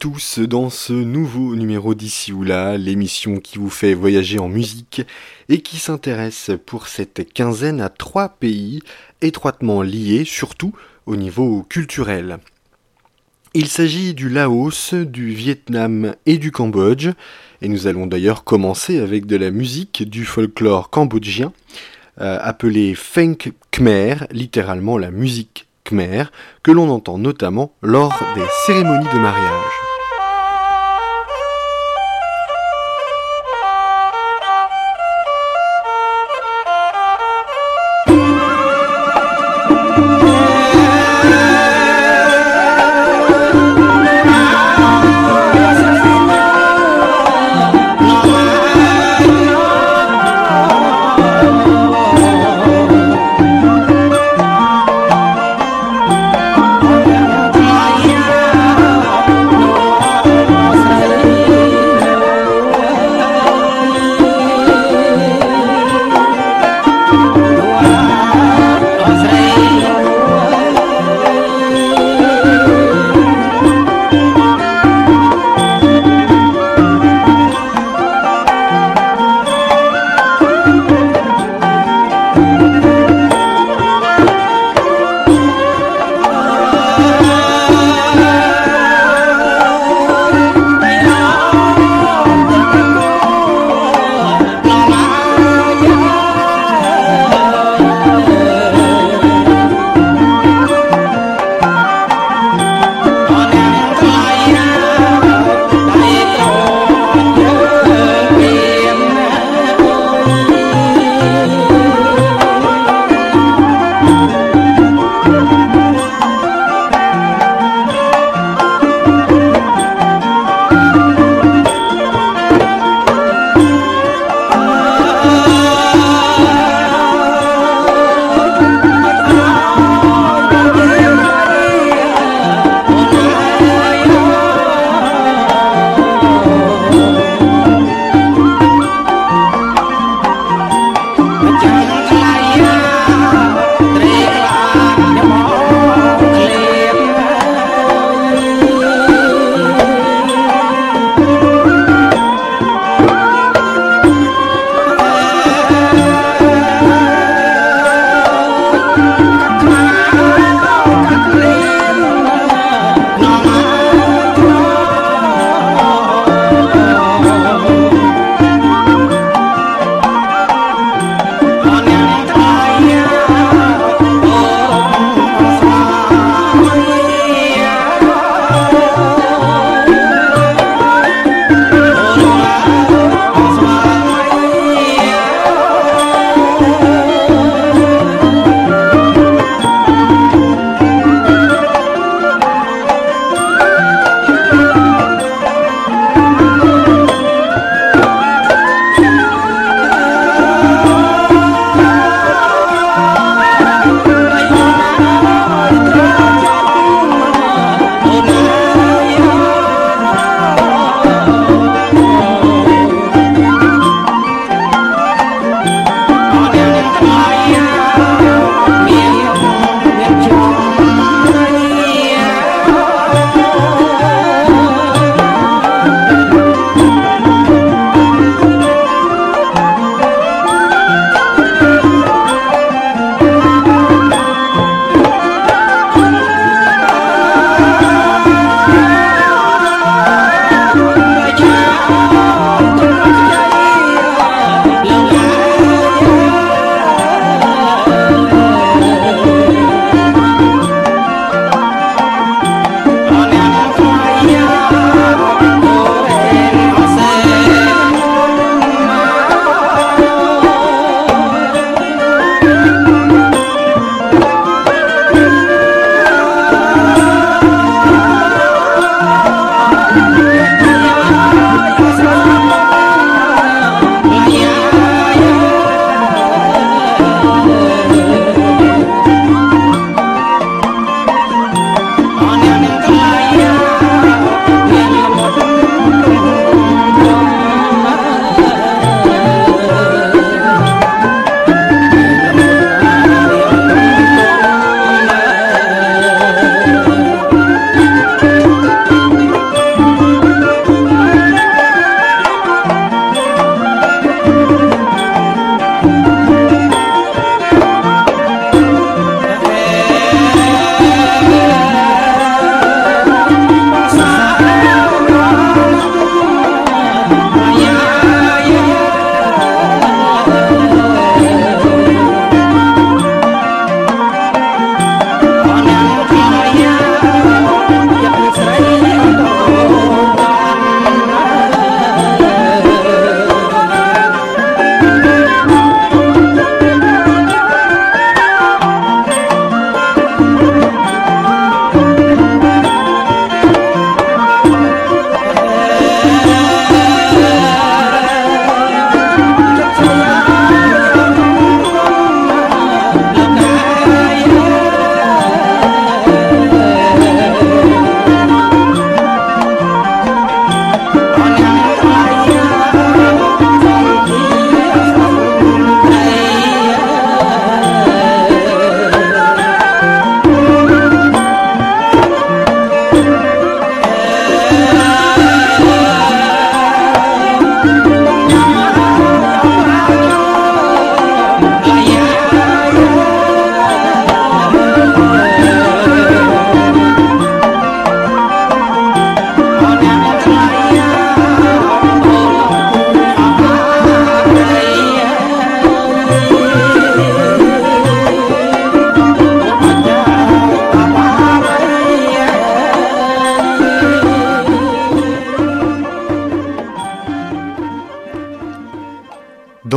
Tous dans ce nouveau numéro d'ici ou là, l'émission qui vous fait voyager en musique et qui s'intéresse pour cette quinzaine à trois pays étroitement liés, surtout au niveau culturel. Il s'agit du Laos, du Vietnam et du Cambodge, et nous allons d'ailleurs commencer avec de la musique du folklore cambodgien, euh, appelée Feng Khmer, littéralement la musique khmer, que l'on entend notamment lors des cérémonies de mariage.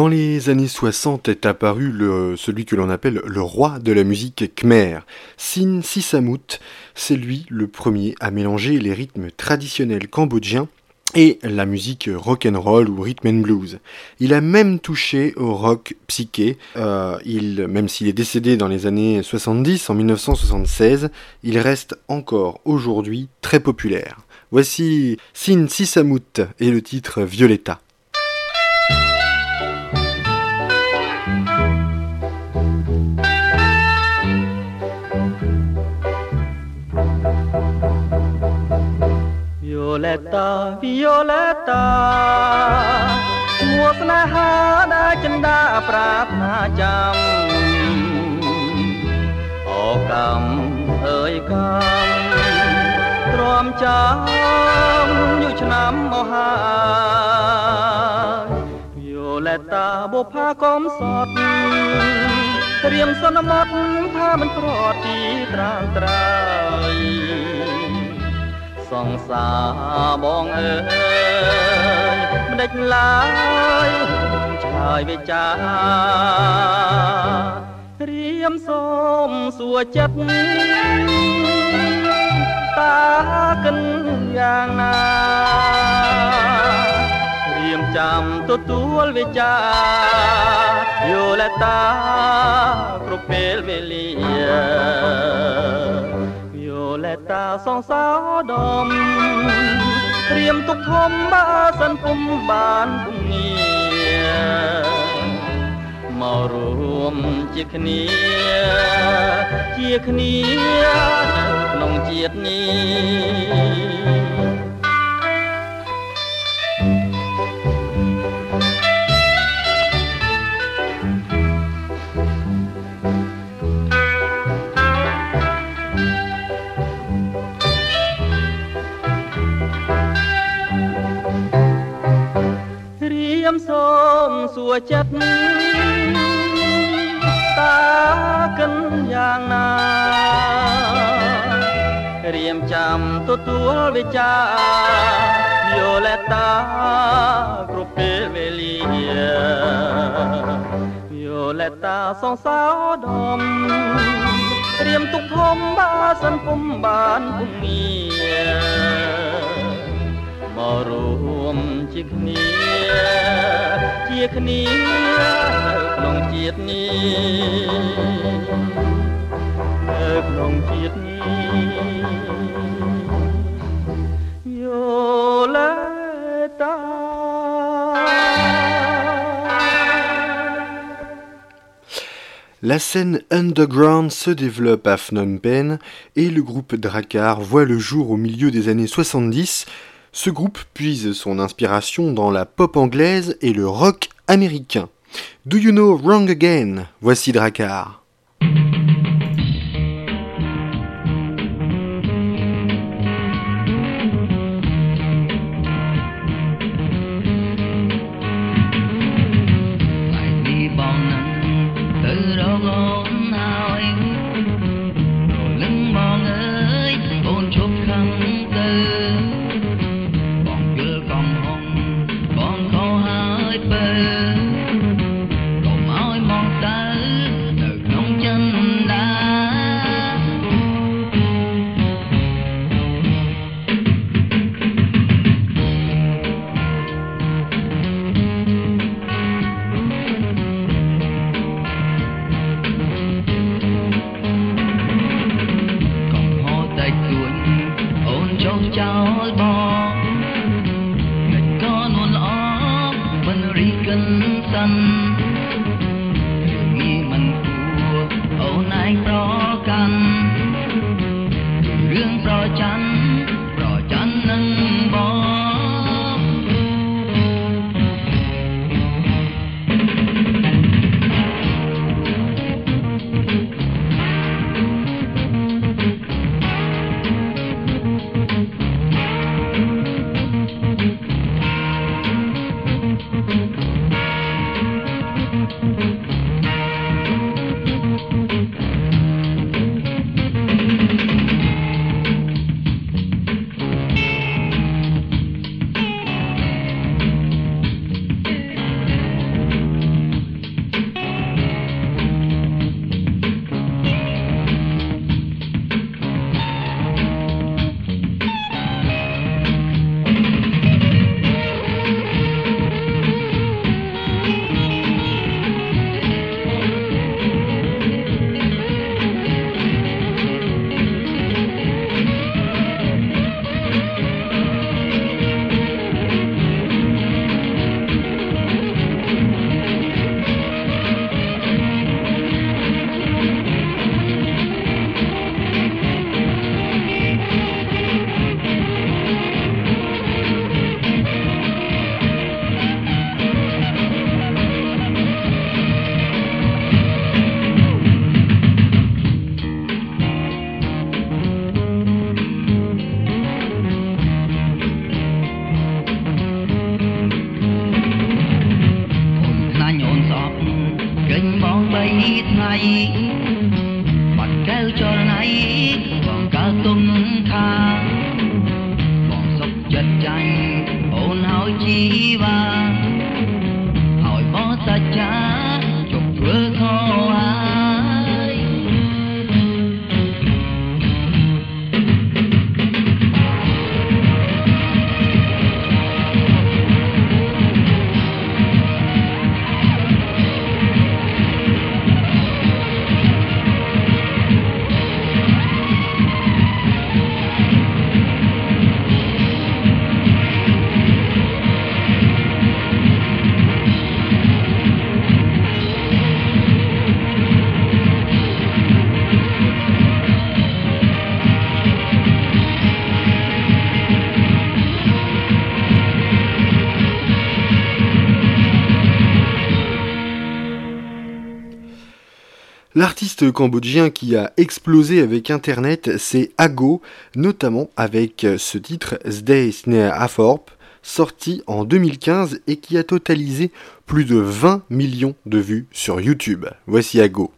Les années 60 est apparu celui que l'on appelle le roi de la musique khmer, Sin Sisamut. C'est lui le premier à mélanger les rythmes traditionnels cambodgiens et la musique rock and roll ou rhythm and blues. Il a même touché au rock psyché. Euh, même s'il est décédé dans les années 70, en 1976, il reste encore aujourd'hui très populaire. Voici Sin Sisamut et le titre Violetta. Violetta Violetta មួស្នេហាដែលចិន្តាប្រាថ្នាចាំអូកម្មអើយកម្មទ្រាំចាំយូរឆ្នាំមកហើយ Violetta បុផាកំសត់ត្រៀមសន្មត់ថាមិនប្រទីត្រាំត្រៃ សងសាបងអើយមិនដេចឡើយឆាយវិចារៀមសូមសួរចិត្តតាកិនយ៉ាងណារៀមចាំទទួលវិចាយូលតាគ្រប់ពេលវេលា លែតាសងសោដមត្រៀមទុកធំបើសិនពុំបានពុំងារមករួមជាគ្នា ជាគ្នានៅក្នុងជាតិនេះ សួរចិត្តតាកិនយ៉ាងណារៀមចាំទទួលវិចាយោលេតាគ្រប់ពេលវេលាយោលេតាសងសោដំរៀមទុកធំបើសិនពុំបានពុំងារ មករួមជាគ្នាជាគ្នានៅក្នុងជាតិនេះនៅក្នុងជាតិនេះយោលេតា La scène underground se développe à Phnom Penh et le groupe Drakkar voit le jour au milieu des années 70 ce groupe puise son inspiration dans la pop anglaise et le rock américain. Do you know Wrong Again? Voici Drakkar. ចេញមកបីថ្ងៃបាត់កែវចរណៃបងកើទុំថាបងសុខចិត្តចាញ់អូនហើយជីវ៉ា L'artiste cambodgien qui a explosé avec Internet, c'est Ago, notamment avec euh, ce titre Sne Aforp, sorti en 2015 et qui a totalisé plus de 20 millions de vues sur YouTube. Voici Ago.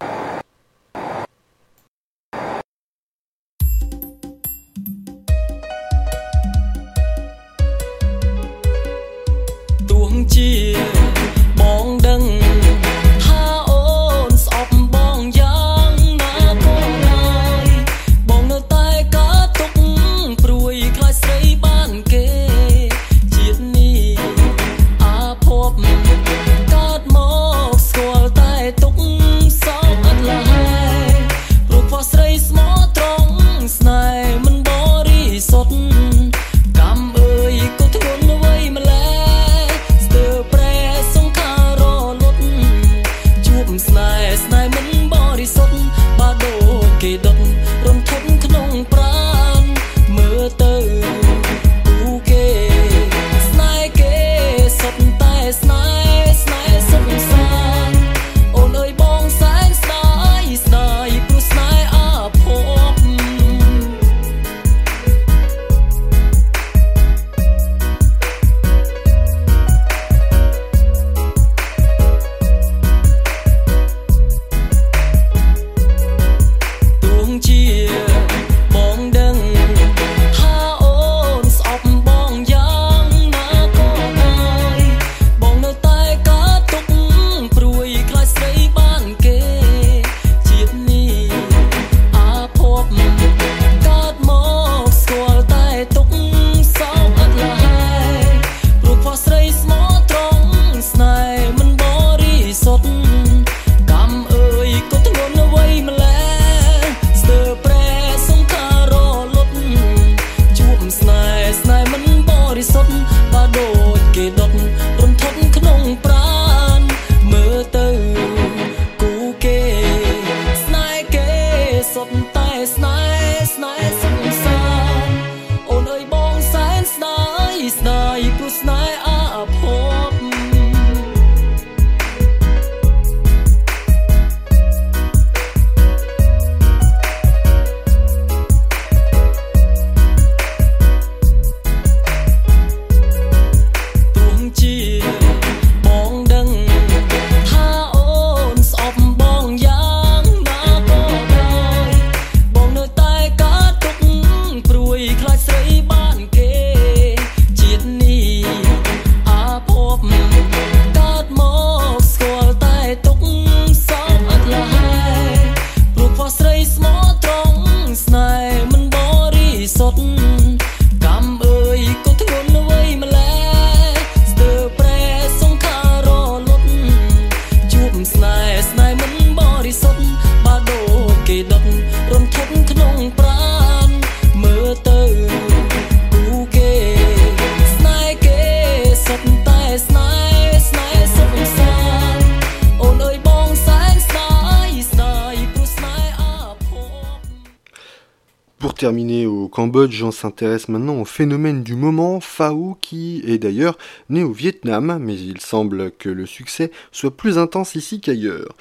Pour terminer au Cambodge, on s'intéresse maintenant au phénomène du moment, Fao, qui est d'ailleurs né au Vietnam, mais il semble que le succès soit plus intense ici qu'ailleurs.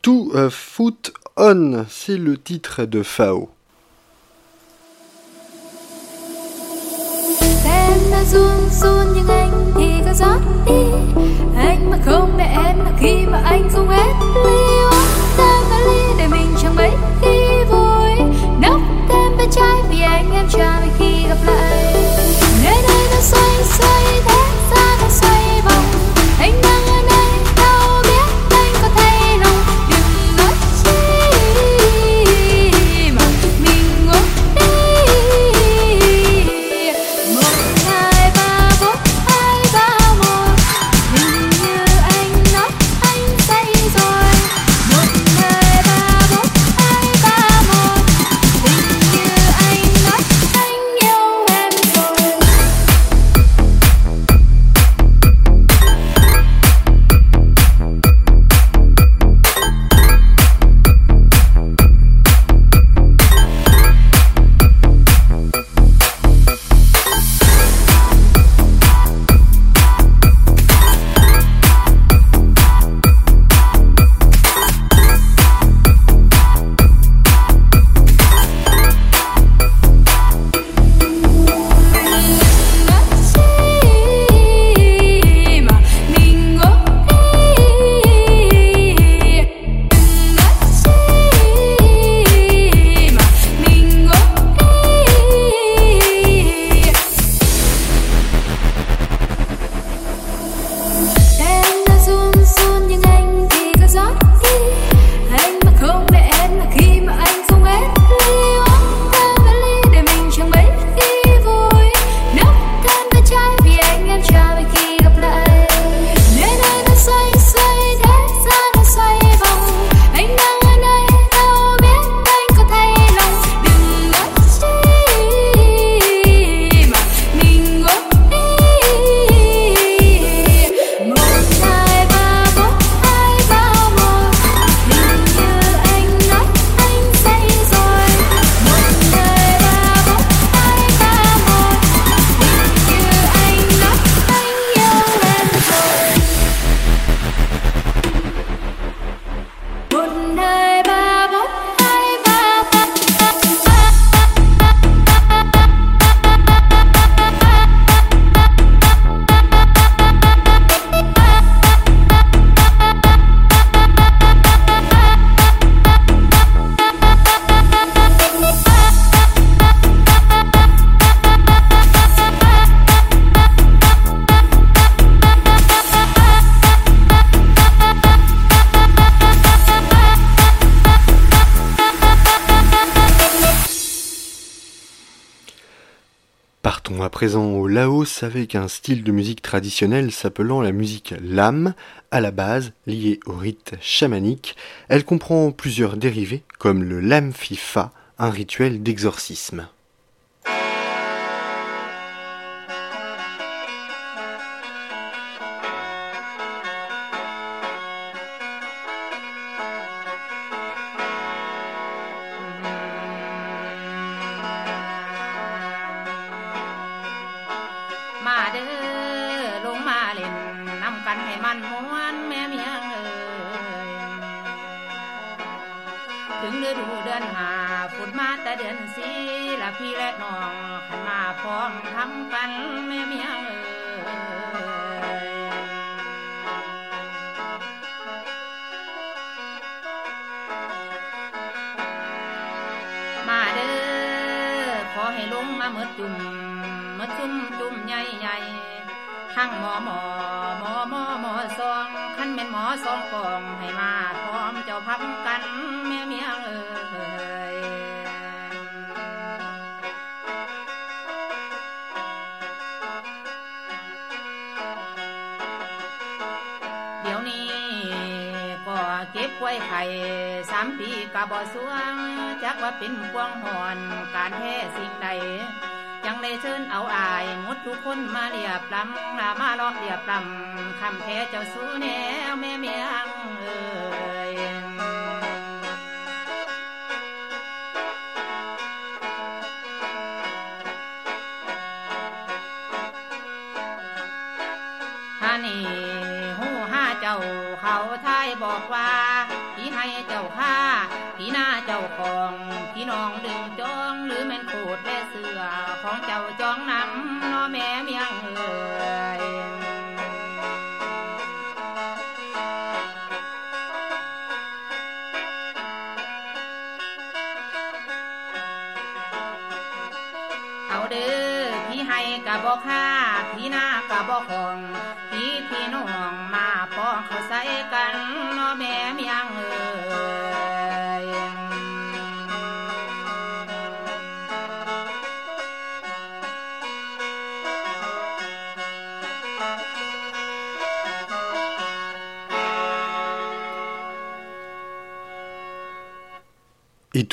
Tout uh, Foot On, c'est le titre de Fao. em trai khi gặp lại. Nơi đây nó xanh xanh thế présent au Laos avec un style de musique traditionnel s'appelant la musique lam, à la base liée au rite chamanique. Elle comprend plusieurs dérivés comme le lam fifa, un rituel d'exorcisme. วายไข่สามปีกะบ่สวง จักว่าเป็นกวงหอนการแท้สิ่งใดยังได้เชิญเอาอายมุดทุกคนมาเรียบลำลามาลอกเรียบลำคำแพ้เจ้าสู้แนวแม่เมียงเออ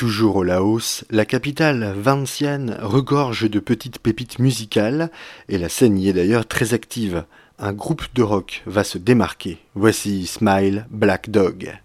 toujours au Laos, la capitale Vientiane regorge de petites pépites musicales, et la scène y est d'ailleurs très active. Un groupe de rock va se démarquer. Voici Smile Black Dog.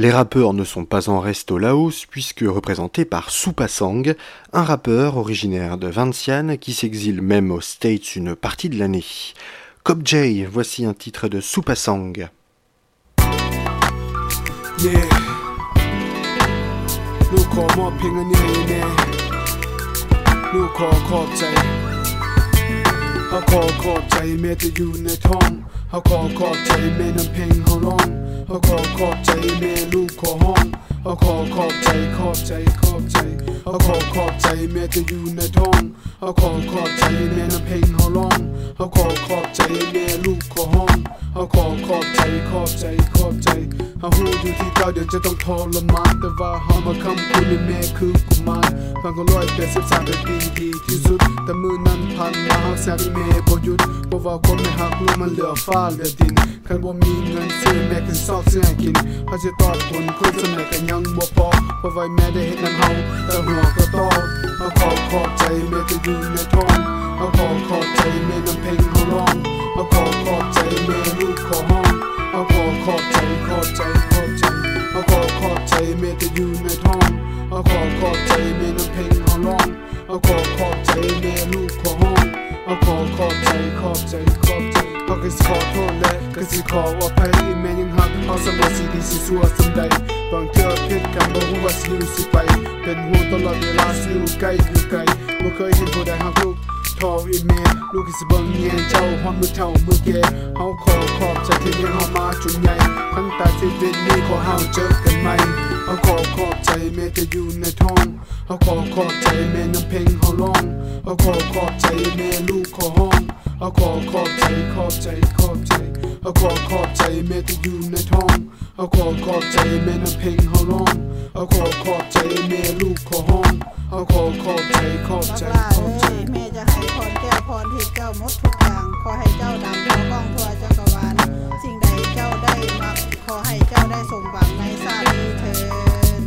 Les rappeurs ne sont pas en reste au Laos puisque représentés par Supasang, un rappeur originaire de Vientiane qui s'exile même aux States une partie de l'année. Cop J, voici un titre de Supasang. Yeah. Look call more ping on your man. Look call call J. I call call J, made the unit home. I call call J, made them ping how long. เขาขอขอบใจแม่ลูกขอห้องเขาขอขอบใจขอบใจขอบใจเขาขอขอบใจแม่จะอยู่ในท้องเขาขอขอบใจแม่น้ำเพลงเขาร้องเขาขอขอบใจแม่ลูกขอห้องเขาขอขอบใจขอบใจขอบใจเขาหูอยู่ที่เจ้าเดี๋ยวจะต้องทรมานแต่ว่าเขามาคำคุณแม่คือกุมารฟังก็ร้อยแปดสิบสามเป็นปีดีที่สุด แต่มือนั้นพันมาเขาแซงแม่บ่หยุดเพราะว่าคนไม่หักลูกมันเหลือฟ้าเหลือดินคันบ่มีเงินซื้อแม่กันซอกซื้อให้กินเขาจะตอบผลคนสมัยกันยังบ่พอเพราะว่าแม่ได้เห็นนั้นเฮาแต่หัวก็ตอบเขาขอขอบใจแม่จะอยู่ในท้องเขาขอขอบใจแม่น้ำเพลงเขาร้องเขาขอขอบใจแม่ลูกขอห้องเขาขอขอบใจขอบใจขอบใจเขาขอขอบใจแม่จะอยู่ในท้องเขาขอขอบใจแม่น้ำเพลงเขาร้องเขาขอขอบใจแม่ลูกขอห้อง เขาขอขอบใจขอบใจขอบใจเขาก็สิขอโทษและก็สิขออภัยแม่ยังหักเขาสมสิดีสิสัวสำใดบางเทื่อผิดกันบ่ฮู้ว่าสิอยู่สิไป เป็นห่วงตลอดเวลาสิอยู่ใกล้อยู่ไกลบ่เคยเห็นผู้ใดหักลูกทออีเมลลูกสิเบิ่งแย่เจ้าฮอดมือเท่ามือแก่เฮาขอขอบใจที่เลี้ยงเฮามาจนใหญ่ทั้งตาชีวิตนี้ขอเฮาเจอกันใหม่ เฮาขอขอบใจแม่จะอยู่ในท้องเฮาขอขอบใจแม่น้ำเพลงเฮาร้องเฮาขอขอบใจแม่ลูกเขอห้องเฮาขอขอบใจขอบใจขอบใจเฮาขอขอบใจแม่จะอยู่ในท้องเฮาขอขอบใจแม่น้ำเพลงเฮาร้องเฮาขอขอบใจแม่ลูกเขอห้องเฮาขอขอบใจขอบใจขอบใจแม่จะให้พรแก้วพรทิพย์เจ้าหมดทุกอย่างขอให้เจ้าดำทั่วก้องทั่วจักรวา มัก ขอให้เจ้าได้สมหวังในชาตินี้เถิด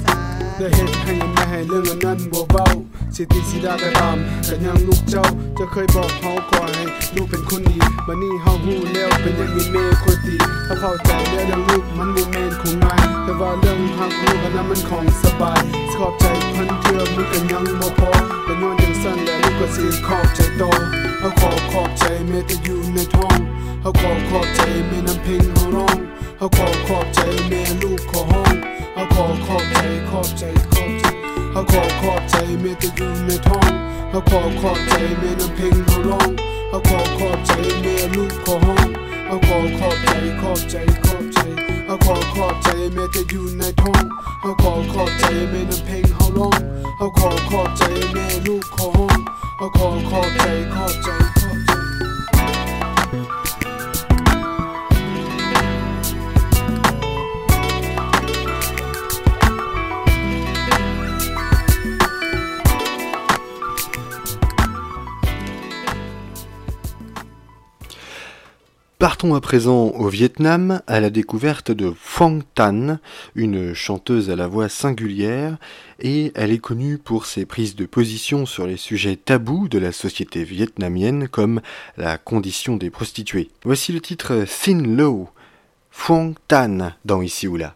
สาธุได้เห็นให้แม่ให้เรื่องอันนั้นบ่เบาสิติสิดาก็ตามกันยังลูกเจ้าจะเคยบอกเขาก่อนให้ลูกเป็นคนดีบัดนี้เฮาฮู้แล้วเป็นยังมีแม่คนดีถ้าเข้าใจแล้วเรื่องลูกมันบ่แม่นของง่ายแต่ว่าเรื่องฮักลูกนั้นมันของสบายขอบใจพันเทื่อมันก็ยังบ่พอแต่ย้อนจังซั่นแล้วลูกก็สิขอบใจต่อเฮาขอขอบใจแม่ที่อยู่ในท้อง เฮาขอขอบใจแม่น้ำเพลงเฮาร้องเฮาขอขอบใจแม่ลูกขอห้องเฮาขอขอบใจขอบใจขอบใจเขาขอขอบใจแม่ที่อยู่ในท้องเขาขอขอบใจแม่น้ำเพลงเขาร้องเขาขอขอบใจแม่ลูกขอห้องเขาขอขอบใจขอบใจขอบใจเขาขอขอบใจแม่ที่อยู่ในท้องเขาขอขอบใจแม่น้ำเพลงเขาร้องเขาขอขอบใจแม่ลูกขอห้องเขาขอขอบใจขอบใจ Partons à présent au Vietnam à la découverte de Phuong Tan, une chanteuse à la voix singulière, et elle est connue pour ses prises de position sur les sujets tabous de la société vietnamienne comme la condition des prostituées. Voici le titre Thin Low, Phuong Tan dans Ici ou là.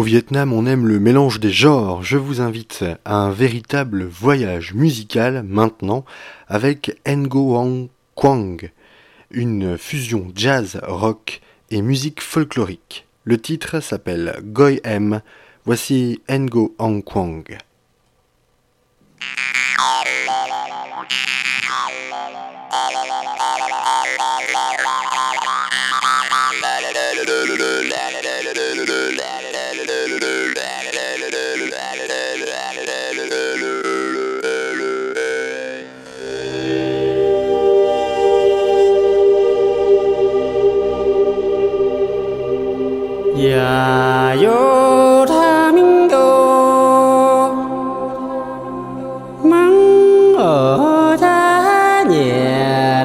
Au Vietnam, on aime le mélange des genres. Je vous invite à un véritable voyage musical maintenant avec Ngo Hong Kwang, une fusion jazz, rock et musique folklorique. Le titre s'appelle Goi M. Voici Ngo Hong Kwang. 야요 라민도 망어다니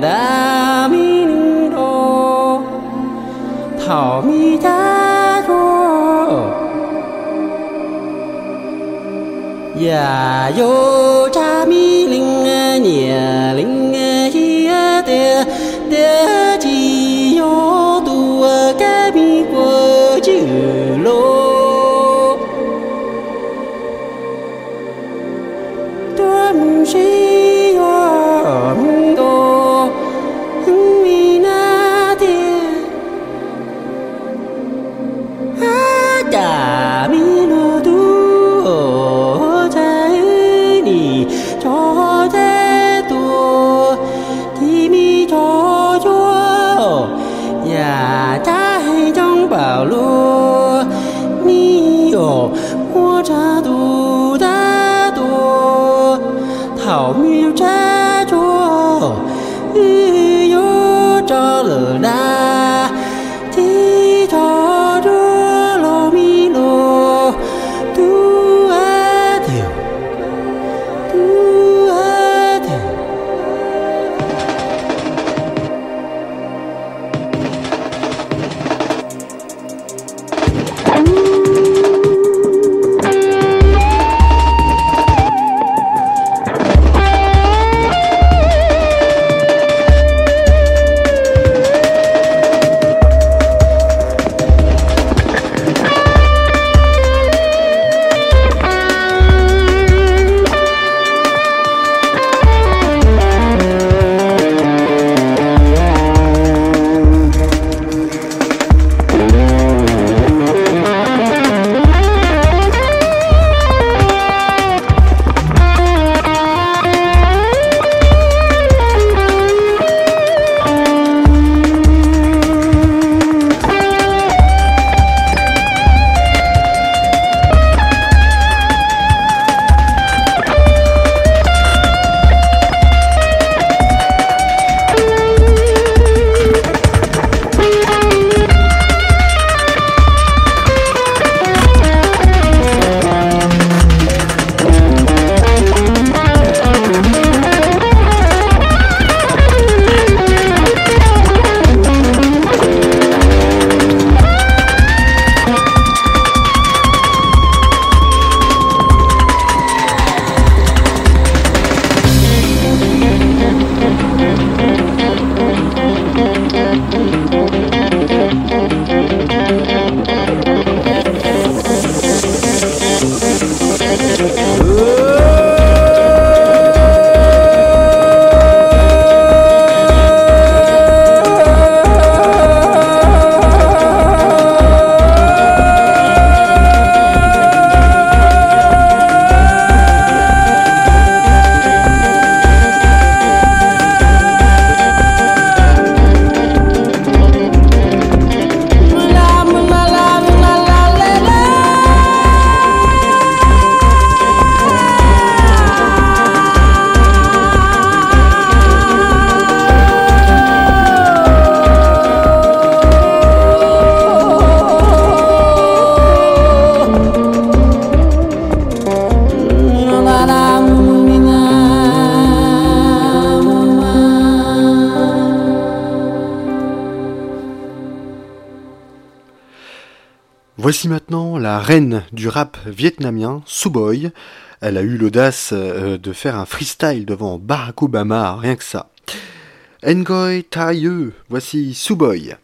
라민으로 터미다고 야요 reine du rap vietnamien, Suboy. Elle a eu l'audace euh, de faire un freestyle devant Barack Obama, rien que ça. Ngoy Tae, voici Suboy.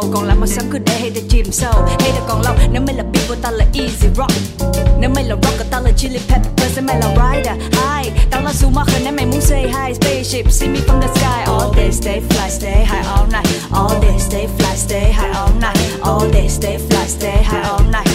màu còn lại màu xám cứ để hay ta chìm sâu. Hay ta còn lâu, nếu mày là beat của ta là easy rock. Nếu mày là rocker ta là chili peppers. Nếu mày là rider high. Tao là Schumacher, nếu mày muốn say hi, spaceship, see me from the sky. All day, stay fly, stay high all night. All day, stay fly, stay high all night. All day, stay fly, stay high all night.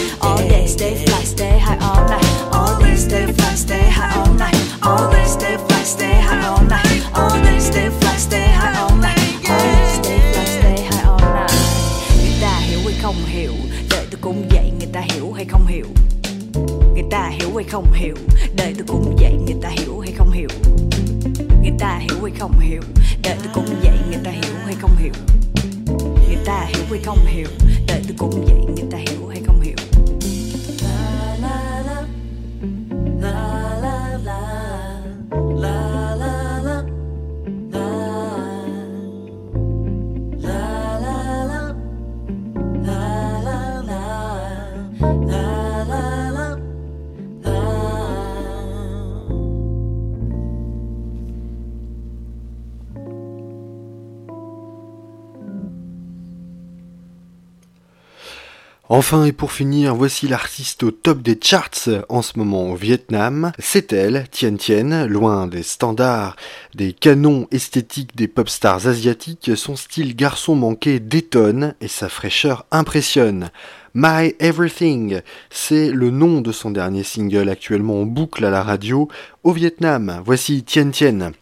Enfin et pour finir, voici l'artiste au top des charts en ce moment au Vietnam. C'est elle, Tien Tien, loin des standards, des canons esthétiques des pop stars asiatiques, son style garçon manqué détonne et sa fraîcheur impressionne. My Everything, c'est le nom de son dernier single actuellement en boucle à la radio au Vietnam. Voici Tien Tien.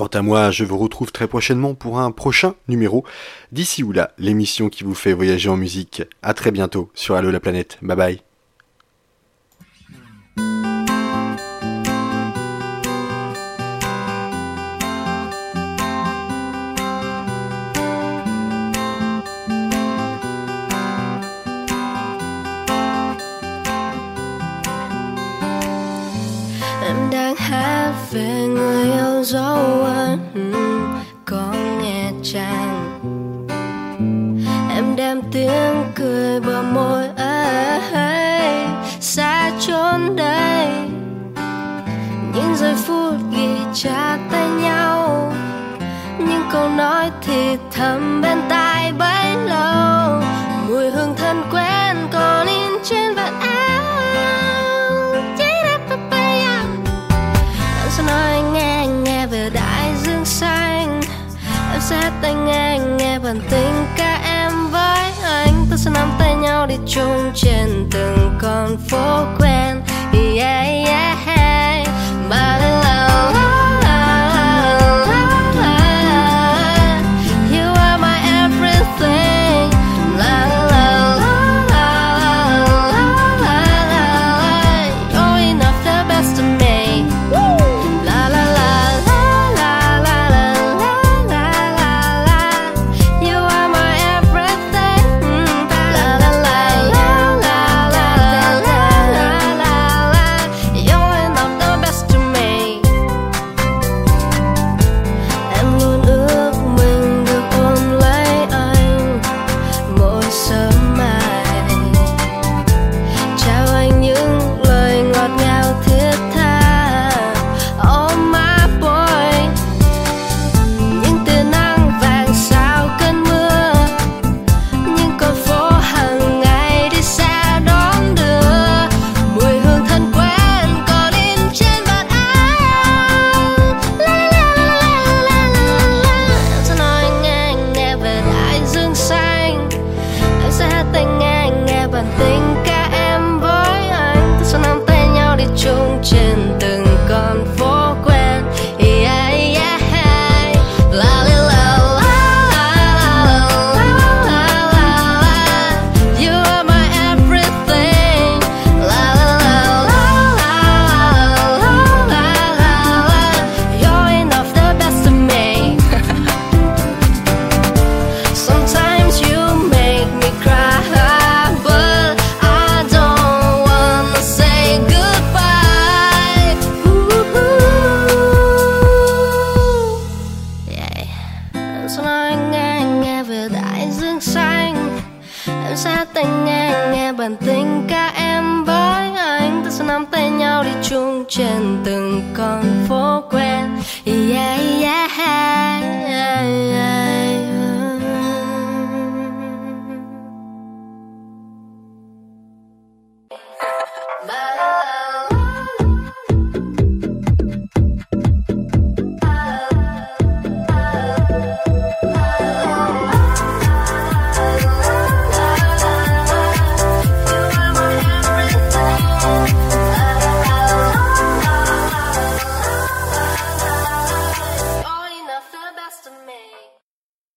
Quant à moi, je vous retrouve très prochainement pour un prochain numéro. D'ici ou là, l'émission qui vous fait voyager en musique. À très bientôt sur Allo la planète. Bye bye. Dấu ấn có nghe chàng. Em đem tiếng cười bờ môi ấy xa chốn đây. Những giây phút ghi chặt tay nhau, những câu nói thì thầm bên tai bấy lâu. Mùi hương thân quen tay nghe nghe bản tình ca em với anh. Ta sẽ nắm tay nhau đi chung trên từng con phố quen. Yeah yeah ba la la